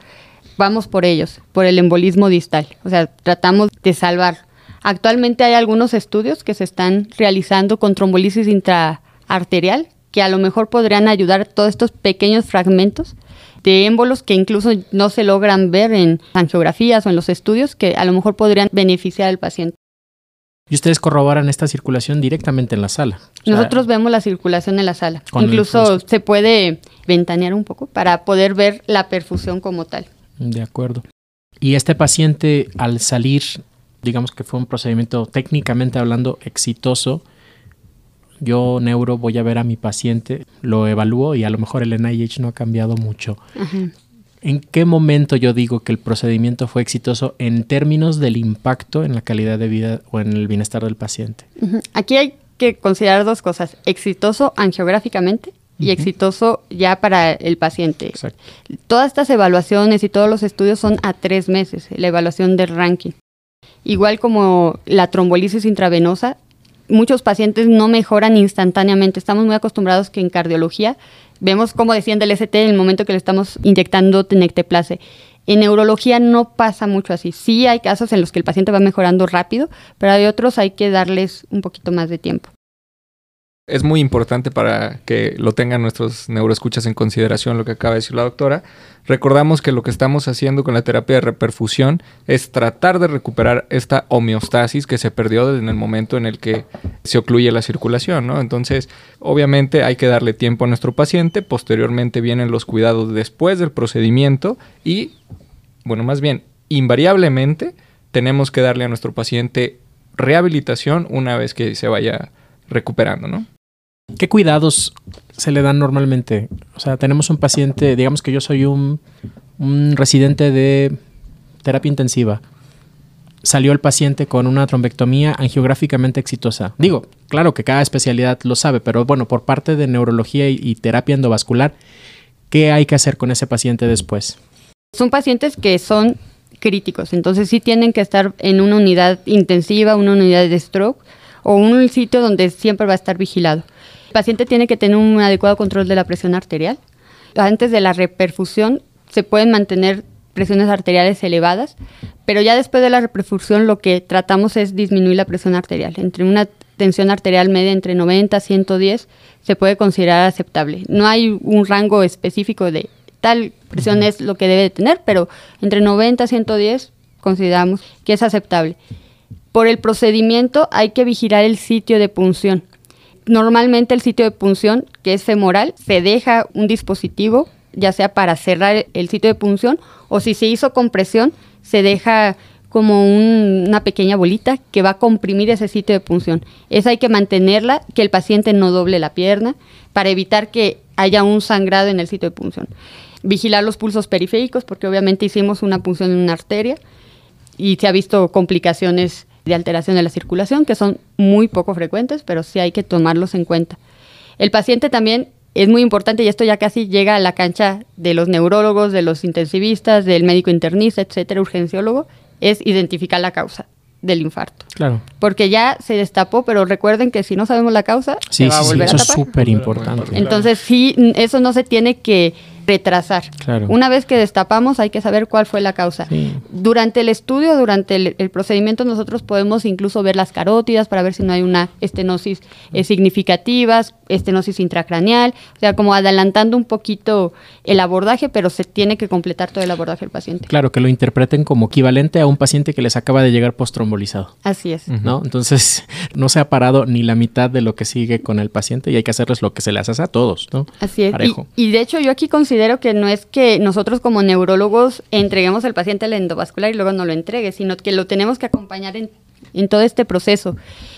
D: vamos por ellos, por el embolismo distal. O sea, tratamos de salvar. Actualmente hay algunos estudios que se están realizando con trombolisis intraarterial que a lo mejor podrían ayudar todos estos pequeños fragmentos de émbolos que incluso no se logran ver en angiografías o en los estudios que a lo mejor podrían beneficiar al paciente.
A: Y ustedes corroboran esta circulación directamente en la sala.
D: O sea, Nosotros vemos la circulación en la sala. Incluso se puede ventanear un poco para poder ver la perfusión como tal.
A: De acuerdo. Y este paciente al salir, digamos que fue un procedimiento técnicamente hablando exitoso, yo neuro voy a ver a mi paciente, lo evalúo y a lo mejor el NIH no ha cambiado mucho. ¿En qué momento yo digo que el procedimiento fue exitoso en términos del impacto en la calidad de vida o en el bienestar del paciente?
D: Aquí hay que considerar dos cosas, exitoso angiográficamente y exitoso ya para el paciente. Exacto. Todas estas evaluaciones y todos los estudios son a tres meses, la evaluación del ranking. Igual como la trombolisis intravenosa, muchos pacientes no mejoran instantáneamente. Estamos muy acostumbrados que en cardiología vemos cómo desciende el ST en el momento que le estamos inyectando tenecteplase. En neurología no pasa mucho así. Sí hay casos en los que el paciente va mejorando rápido, pero hay otros hay que darles un poquito más de tiempo
B: es muy importante para que lo tengan nuestros neuroescuchas en consideración lo que acaba de decir la doctora. Recordamos que lo que estamos haciendo con la terapia de reperfusión es tratar de recuperar esta homeostasis que se perdió en el momento en el que se ocluye la circulación, ¿no? Entonces, obviamente hay que darle tiempo a nuestro paciente, posteriormente vienen los cuidados después del procedimiento y, bueno, más bien, invariablemente tenemos que darle a nuestro paciente rehabilitación una vez que se vaya recuperando, ¿no?
A: ¿Qué cuidados se le dan normalmente? O sea, tenemos un paciente, digamos que yo soy un, residente de terapia intensiva. Salió el paciente con una trombectomía angiográficamente exitosa. Digo, claro que cada especialidad lo sabe, pero bueno, por parte de neurología y, terapia endovascular, ¿qué hay que hacer con ese paciente después?
D: Son pacientes que son críticos, entonces sí tienen que estar en una unidad intensiva, una unidad de stroke o un sitio donde siempre va a estar vigilado. El paciente tiene que tener un adecuado control de la presión arterial. Antes de la reperfusión se pueden mantener presiones arteriales elevadas, pero ya después de la reperfusión lo que tratamos es disminuir la presión arterial. Entre una tensión arterial media entre 90 y 110 se puede considerar aceptable. No hay un rango específico de tal presión es lo que debe de tener, pero entre 90 y 110 consideramos que es aceptable. Por el procedimiento hay que vigilar el sitio de punción. Normalmente el sitio de punción, que es femoral, se deja un dispositivo, ya sea para cerrar el sitio de punción o si se hizo compresión, se deja como una pequeña bolita que va a comprimir ese sitio de punción. Esa hay que mantenerla, que el paciente no doble la pierna, para evitar que haya un sangrado en el sitio de punción. Vigilar los pulsos periféricos, porque obviamente hicimos una punción en una arteria y se ha visto complicaciones de alteración de la circulación, que son muy poco frecuentes, pero sí hay que tomarlos en cuenta. El paciente también es muy importante, y esto ya casi llega a la cancha de los neurólogos, de los intensivistas, del médico internista, etcétera, urgenciólogo, es identificar la causa del infarto.
A: Claro.
D: Porque ya se destapó, pero recuerden que si no sabemos la causa, se va a volver
A: eso
D: a tapar.
A: es súper importante.
D: Entonces, sí, eso no se tiene que retrasar. Una vez que destapamos hay que saber cuál fue la causa. Durante el estudio, durante el, procedimiento, nosotros podemos incluso ver las carótidas para ver si no hay una estenosis eh, significativa, estenosis intracraneal, o sea, como adelantando un poquito el abordaje, pero se tiene que completar todo el abordaje del paciente.
A: Claro, que lo interpreten como equivalente a un paciente que les acaba de llegar postrombolizado.
D: Así es.
A: ¿No? Entonces, no se ha parado ni la mitad de lo que sigue con el paciente y hay que hacerles lo que se les hace a todos, ¿no?
D: Así es. Y, y de hecho, yo aquí considero que no es que nosotros como neurólogos entreguemos al paciente el endovascular y luego no lo entregue, sino que lo tenemos que acompañar en, en todo este proceso.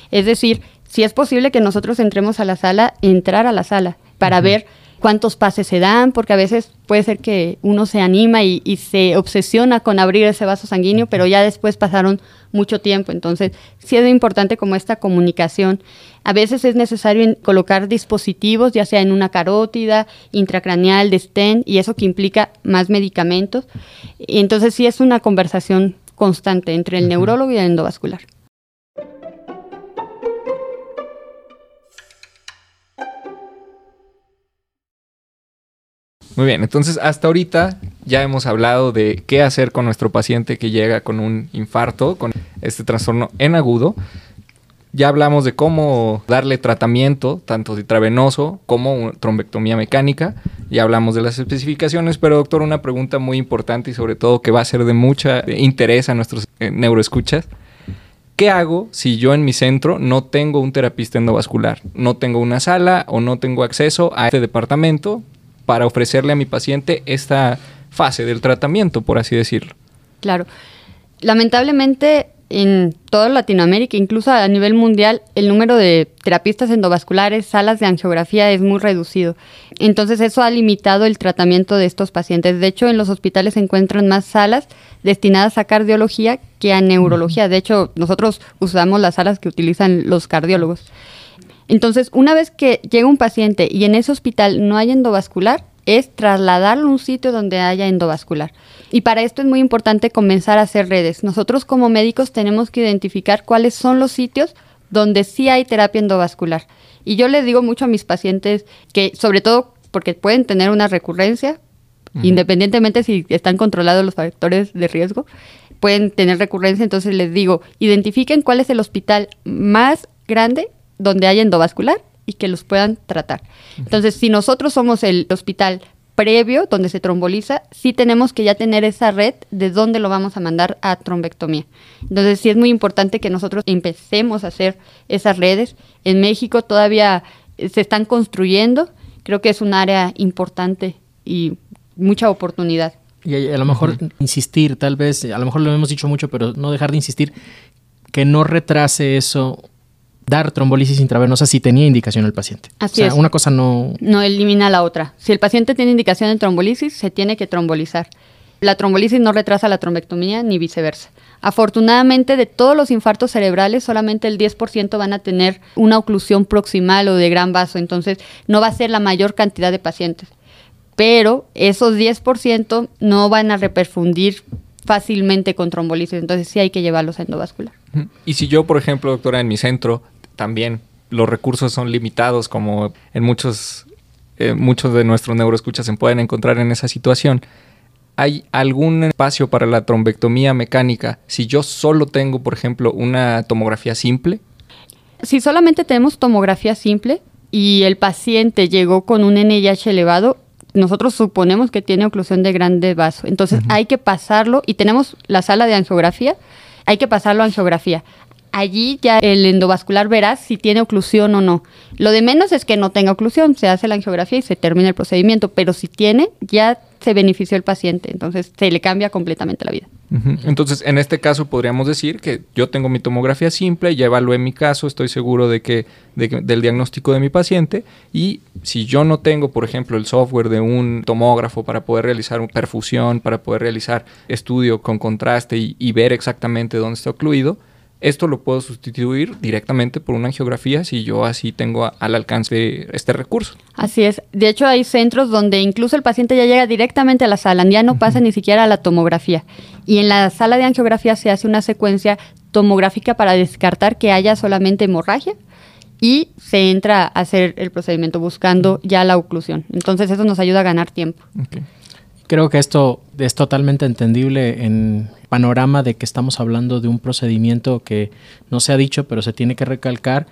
D: Es decir, si es posible que nosotros entremos a la sala, entrar a la sala para ver cuántos pases se dan, porque a veces puede ser que uno se anima y, se obsesiona con abrir ese vaso sanguíneo, pero ya después pasaron mucho tiempo. Entonces, sí es importante como esta comunicación. A veces es necesario colocar dispositivos, ya sea en una carótida, intracraneal, de stent, y eso que implica más medicamentos. Y entonces, sí es una conversación constante entre el neurólogo y el endovascular.
B: Muy bien, entonces hasta ahorita ya hemos hablado de qué hacer con nuestro paciente que llega con un infarto, con este trastorno en agudo. Ya hablamos de cómo darle tratamiento, tanto intravenoso como trombectomía mecánica. Ya hablamos de las especificaciones, pero doctor, una pregunta muy importante y sobre todo que va a ser de mucha interés a nuestros eh, neuroescuchas. ¿Qué hago si yo en mi centro no tengo un terapista endovascular? No tengo una sala o no tengo acceso a este departamento para ofrecerle a mi paciente esta fase del tratamiento, por así decirlo.
D: Claro. Lamentablemente en toda Latinoamérica, incluso a nivel mundial, el número de terapistas endovasculares, salas de angiografía es muy reducido. Entonces eso ha limitado el tratamiento de estos pacientes. De hecho, en los hospitales se encuentran más salas destinadas a cardiología que a neurología. De hecho, nosotros usamos las salas que utilizan los cardiólogos. Entonces, una vez que llega un paciente y en ese hospital no hay endovascular, es trasladarlo a un sitio donde haya endovascular. Y para esto es muy importante comenzar a hacer redes. Nosotros como médicos tenemos que identificar cuáles son los sitios donde sí hay terapia endovascular. Y yo les digo mucho a mis pacientes que, sobre todo porque pueden tener una recurrencia, independientemente si están controlados los factores de riesgo, pueden tener recurrencia, entonces les digo, identifiquen cuál es el hospital más grande donde hay endovascular y que los puedan tratar. Entonces, si nosotros somos el hospital previo donde se tromboliza, sí tenemos que ya tener esa red de dónde lo vamos a mandar a trombectomía. Entonces, sí es muy importante que nosotros empecemos a hacer esas redes. En México todavía se están construyendo, creo que es un área importante y mucha oportunidad.
A: Y a, lo mejor insistir, tal vez, a lo mejor lo hemos dicho mucho, pero no dejar de insistir, que no retrase eso dar trombolisis intravenosa si tenía indicación el paciente.
D: Así o sea,
A: una cosa no...
D: No elimina la otra. Si el paciente tiene indicación de trombolisis, se tiene que trombolizar. La trombolisis no retrasa la trombectomía ni viceversa. Afortunadamente, de todos los infartos cerebrales, solamente el 10% van a tener una oclusión proximal o de gran vaso, entonces no va a ser la mayor cantidad de pacientes. Pero esos 10% no van a reperfundir fácilmente con trombolisis, entonces sí hay que llevarlos a endovascular.
B: Y si yo, por ejemplo, doctora, en mi centro también los recursos son limitados, como en muchos, eh, muchos de nuestros neuroescuchas se pueden encontrar en esa situación. ¿Hay algún espacio para la trombectomía mecánica si yo solo tengo, por ejemplo, una tomografía simple?
D: Si solamente tenemos tomografía simple y el paciente llegó con un NIH elevado, nosotros suponemos que tiene oclusión de grande vaso. Entonces hay que pasarlo y tenemos la sala de angiografía, hay que pasarlo a angiografía allí ya el endovascular verá si tiene oclusión o no. Lo de menos es que no tenga oclusión, se hace la angiografía y se termina el procedimiento, pero si tiene, ya se benefició el paciente, entonces se le cambia completamente la vida.
B: Entonces, en este caso podríamos decir que yo tengo mi tomografía simple, ya evalué mi caso, estoy seguro de que, del diagnóstico de mi paciente y si yo no tengo, por ejemplo, el software de un tomógrafo para poder realizar perfusión, para poder realizar estudio con contraste y, y ver exactamente dónde está ocluido, esto lo puedo sustituir directamente por una angiografía si yo así tengo al alcance este recurso.
D: Así es. De hecho, hay centros donde incluso el paciente ya llega directamente a la sala, ya no pasa ni siquiera a la tomografía. Y en la sala de angiografía se hace una secuencia tomográfica para descartar que haya solamente hemorragia y se entra a hacer el procedimiento buscando ya la oclusión. Entonces eso nos ayuda a ganar tiempo.
A: Creo que esto es totalmente entendible en panorama de que estamos hablando de un procedimiento que no se ha dicho, pero se tiene que recalcar,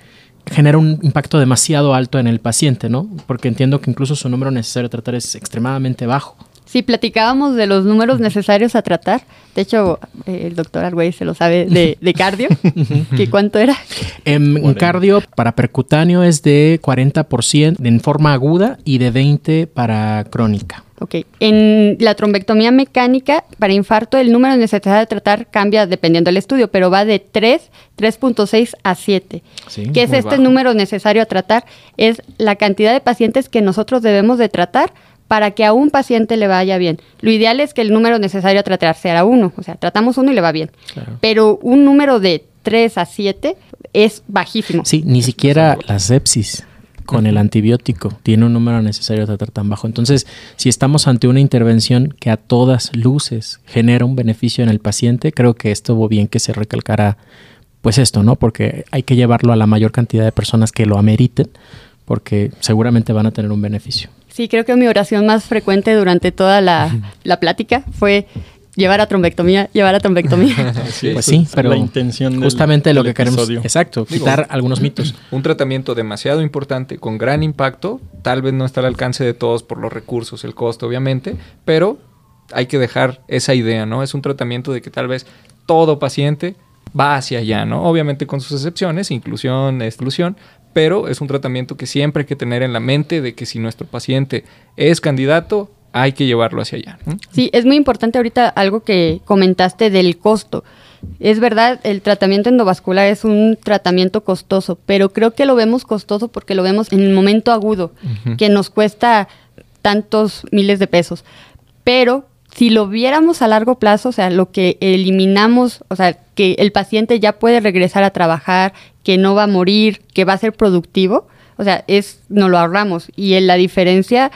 A: genera un impacto demasiado alto en el paciente, ¿no? Porque entiendo que incluso su número necesario a tratar es extremadamente bajo.
D: Sí, platicábamos de los números necesarios a tratar. De hecho, eh, el doctor Argüey se lo sabe de, cardio. ¿Qué cuánto era?
A: En, cardio, para percutáneo es de 40% en forma aguda y de 20% para crónica.
D: Ok. En la trombectomía mecánica, para infarto, el número necesario de tratar cambia dependiendo del estudio, pero va de 3, 3.6 a 7. ¿Qué es este número necesario a tratar? Es la cantidad de pacientes que nosotros debemos de tratar para que a un paciente le vaya bien. Lo ideal es que el número necesario a tratar sea uno, o sea, tratamos uno y le va bien. Pero un número de 3 a 7 es bajísimo.
A: Sí, ni siquiera la sepsis con el antibiótico tiene un número necesario a tratar tan bajo. Entonces, si estamos ante una intervención que a todas luces genera un beneficio en el paciente, creo que estuvo bien que se recalcara pues esto, ¿no? Porque hay que llevarlo a la mayor cantidad de personas que lo ameriten, porque seguramente van a tener un beneficio.
D: Sí, creo que mi oración más frecuente durante toda la, la plática fue llevar a trombectomía, llevar a trombectomía.
A: pues sí, pero
C: la intención del-
A: justamente lo
C: del
A: que queremos,
C: episodio.
A: exacto,
B: Digo,
A: quitar algunos mitos.
B: Un tratamiento demasiado importante, con gran impacto, tal vez no está al alcance de todos por los recursos, el costo, obviamente, pero hay que dejar esa idea, ¿no? Es un tratamiento de que tal vez todo paciente va hacia allá, ¿no? Obviamente con sus excepciones, inclusión, exclusión, pero es un tratamiento que siempre hay que tener en la mente de que si nuestro paciente es candidato, hay que llevarlo hacia allá. ¿no?
D: Sí, es muy importante ahorita algo que comentaste del costo. Es verdad, el tratamiento endovascular es un tratamiento costoso, pero creo que lo vemos costoso porque lo vemos en el momento agudo, que nos cuesta tantos miles de pesos. Pero si lo viéramos a largo plazo, o sea, lo que eliminamos, o sea, que el paciente ya puede regresar a trabajar, que no va a morir, que va a ser productivo, o sea, es, nos lo ahorramos. Y en la diferencia,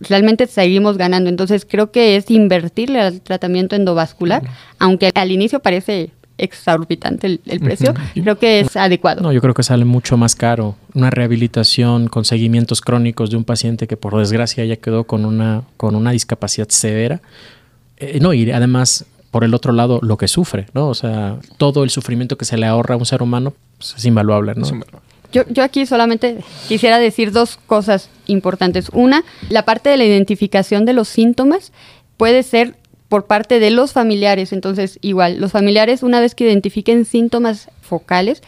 D: realmente seguimos ganando. Entonces, creo que es invertirle al tratamiento endovascular, aunque al inicio parece exorbitante el, el precio, creo que es adecuado.
A: No, yo creo que sale mucho más caro una rehabilitación con seguimientos crónicos de un paciente que por desgracia ya quedó con una, con una discapacidad severa. Eh, no, y además, por el otro lado, lo que sufre, ¿no? O sea, todo el sufrimiento que se le ahorra a un ser humano pues, es invaluable, ¿no?
B: Es.
D: Yo, yo aquí solamente quisiera decir dos cosas importantes. Una, la parte de la identificación de los síntomas puede ser por parte de los familiares. Entonces, igual, los familiares, una vez que identifiquen síntomas focales,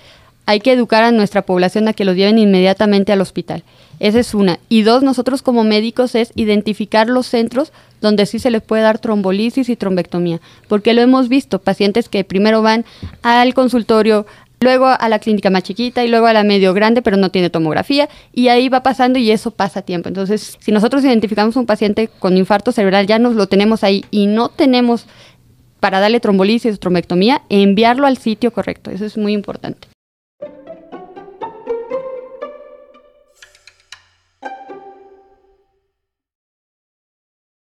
D: hay que educar a nuestra población a que los lleven inmediatamente al hospital. Esa es una. Y dos, nosotros como médicos es identificar los centros donde sí se les puede dar trombolisis y trombectomía. Porque lo hemos visto, pacientes que primero van al consultorio, luego a la clínica más chiquita y luego a la medio grande, pero no tiene tomografía, y ahí va pasando y eso pasa tiempo. Entonces, si nosotros identificamos un paciente con infarto cerebral, ya nos lo tenemos ahí y no tenemos para darle trombolisis o trombectomía, enviarlo al sitio correcto. Eso es muy importante.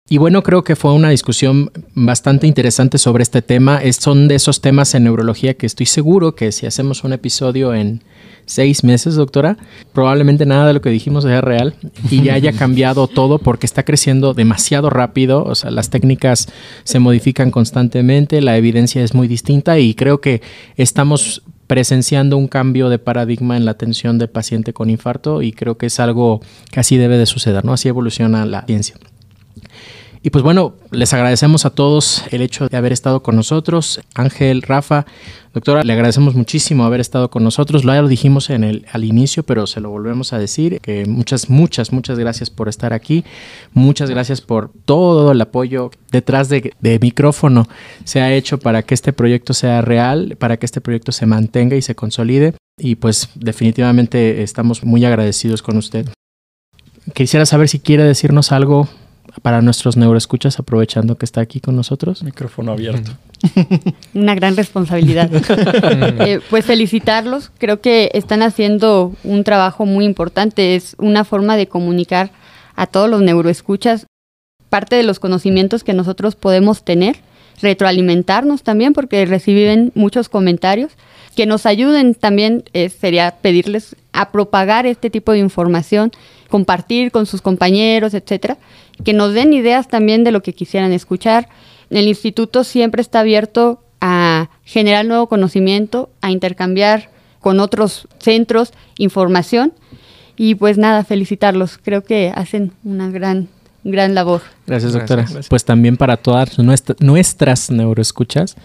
A: Y bueno, creo que fue una discusión bastante interesante sobre este tema. Es, son de esos temas en neurología que estoy seguro que si hacemos un episodio en seis meses, doctora, probablemente nada de lo que dijimos sea real y ya haya cambiado todo porque está creciendo demasiado rápido. O sea, las técnicas se modifican constantemente, la evidencia es muy distinta y creo que estamos presenciando un cambio de paradigma en la atención del paciente con infarto y creo que es algo que así debe de suceder, ¿no? Así evoluciona la ciencia. Y pues bueno, les agradecemos a todos el hecho de haber estado con nosotros. Ángel, Rafa, doctora, le agradecemos muchísimo haber estado con nosotros. Lo ya lo dijimos en el, al inicio, pero se lo volvemos a decir, que muchas, muchas, muchas gracias por estar aquí. Muchas gracias por todo el apoyo detrás de, de micrófono se ha hecho para que este proyecto sea real, para que este proyecto se mantenga y se consolide. Y pues definitivamente estamos muy agradecidos con usted. Quisiera saber si quiere decirnos algo para nuestros neuroescuchas, aprovechando que está aquí con nosotros.
C: Micrófono abierto.
D: Una gran responsabilidad. Eh, pues felicitarlos, creo que están haciendo un trabajo muy importante, es una forma de comunicar a todos los neuroescuchas parte de los conocimientos que nosotros podemos tener, retroalimentarnos también porque reciben muchos comentarios, que nos ayuden también eh, sería pedirles a propagar este tipo de información, compartir con sus compañeros, etcétera, que nos den ideas también de lo que quisieran escuchar. El instituto siempre está abierto a generar nuevo conocimiento, a intercambiar con otros centros información y pues nada, felicitarlos. Creo que hacen una gran, gran labor.
A: Gracias, doctora.
B: Gracias.
A: Pues también para todas nuestra- nuestras neuroescuchas,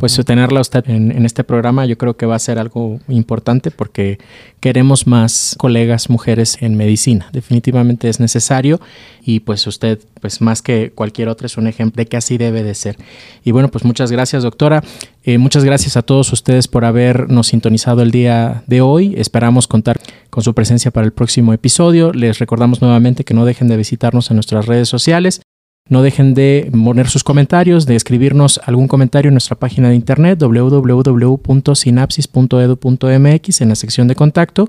A: pues tenerla usted en, en este programa yo creo que va a ser algo importante porque queremos más colegas mujeres en medicina. Definitivamente es necesario y pues usted, pues más que cualquier otra, es un ejemplo de que así debe de ser. Y bueno, pues muchas gracias, doctora. Eh, muchas gracias a todos ustedes por habernos sintonizado el día de hoy. Esperamos contar con su presencia para el próximo episodio. Les recordamos nuevamente que no dejen de visitarnos en nuestras redes sociales. No dejen de poner sus comentarios, de escribirnos algún comentario en nuestra página de internet www.sinapsis.edu.mx en la sección de contacto.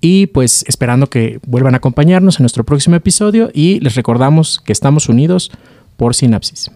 A: Y pues esperando que vuelvan a acompañarnos en nuestro próximo episodio y les recordamos que estamos unidos por Sinapsis.